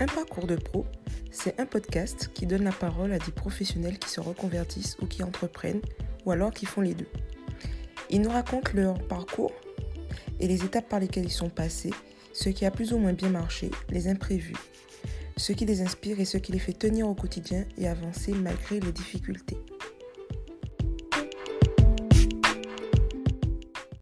Un parcours de pro, c'est un podcast qui donne la parole à des professionnels qui se reconvertissent ou qui entreprennent, ou alors qui font les deux. Ils nous racontent leur parcours et les étapes par lesquelles ils sont passés, ce qui a plus ou moins bien marché, les imprévus, ce qui les inspire et ce qui les fait tenir au quotidien et avancer malgré les difficultés.